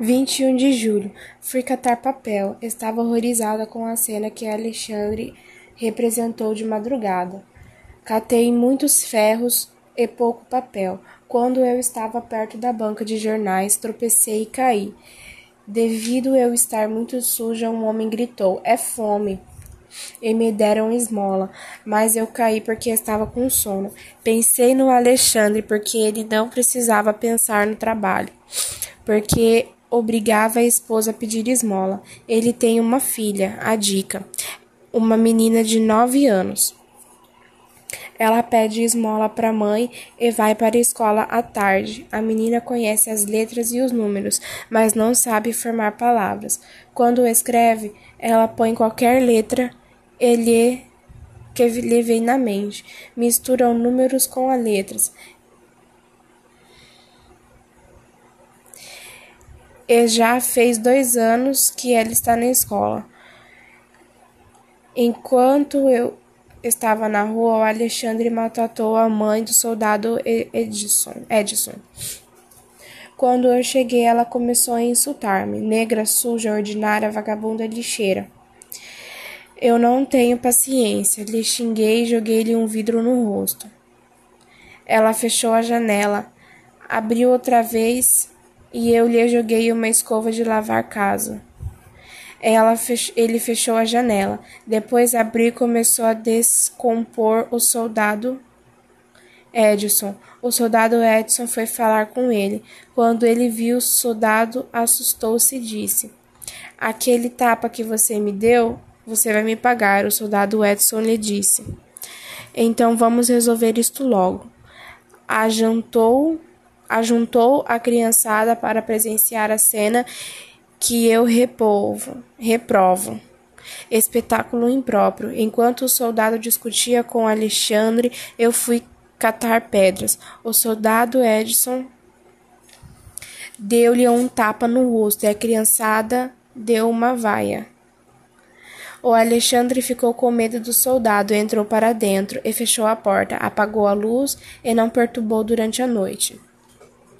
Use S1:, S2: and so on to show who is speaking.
S1: 21 de julho. Fui catar papel. Estava horrorizada com a cena que Alexandre representou de madrugada. Catei muitos ferros e pouco papel. Quando eu estava perto da banca de jornais, tropecei e caí. Devido eu estar muito suja, um homem gritou: É fome! E me deram esmola, mas eu caí porque estava com sono. Pensei no Alexandre porque ele não precisava pensar no trabalho, porque obrigava a esposa a pedir esmola. Ele tem uma filha, a Dica, uma menina de nove anos. Ela pede esmola para a mãe e vai para a escola à tarde. A menina conhece as letras e os números, mas não sabe formar palavras. Quando escreve, ela põe qualquer letra e que lhe vem na mente. Mistura os números com as letras. E já fez dois anos que ela está na escola. Enquanto eu estava na rua, o Alexandre maltratou a mãe do soldado Edson. Edson. Quando eu cheguei, ela começou a insultar-me. Negra, suja, ordinária, vagabunda, lixeira. Eu não tenho paciência. Lhe xinguei e joguei-lhe um vidro no rosto. Ela fechou a janela, abriu outra vez e eu lhe joguei uma escova de lavar casa. Ela fech... Ele fechou a janela. Depois abriu e começou a descompor o soldado Edson. O soldado Edson foi falar com ele. Quando ele viu o soldado, assustou-se e disse: Aquele tapa que você me deu, você vai me pagar. O soldado Edson lhe disse: Então vamos resolver isto logo. Ajantou ajuntou a criançada para presenciar a cena que eu repovo, reprovo. Espetáculo impróprio. Enquanto o soldado discutia com Alexandre, eu fui catar pedras. O soldado Edson deu-lhe um tapa no rosto e a criançada deu uma vaia. O Alexandre ficou com medo do soldado, entrou para dentro e fechou a porta, apagou a luz e não perturbou durante a noite.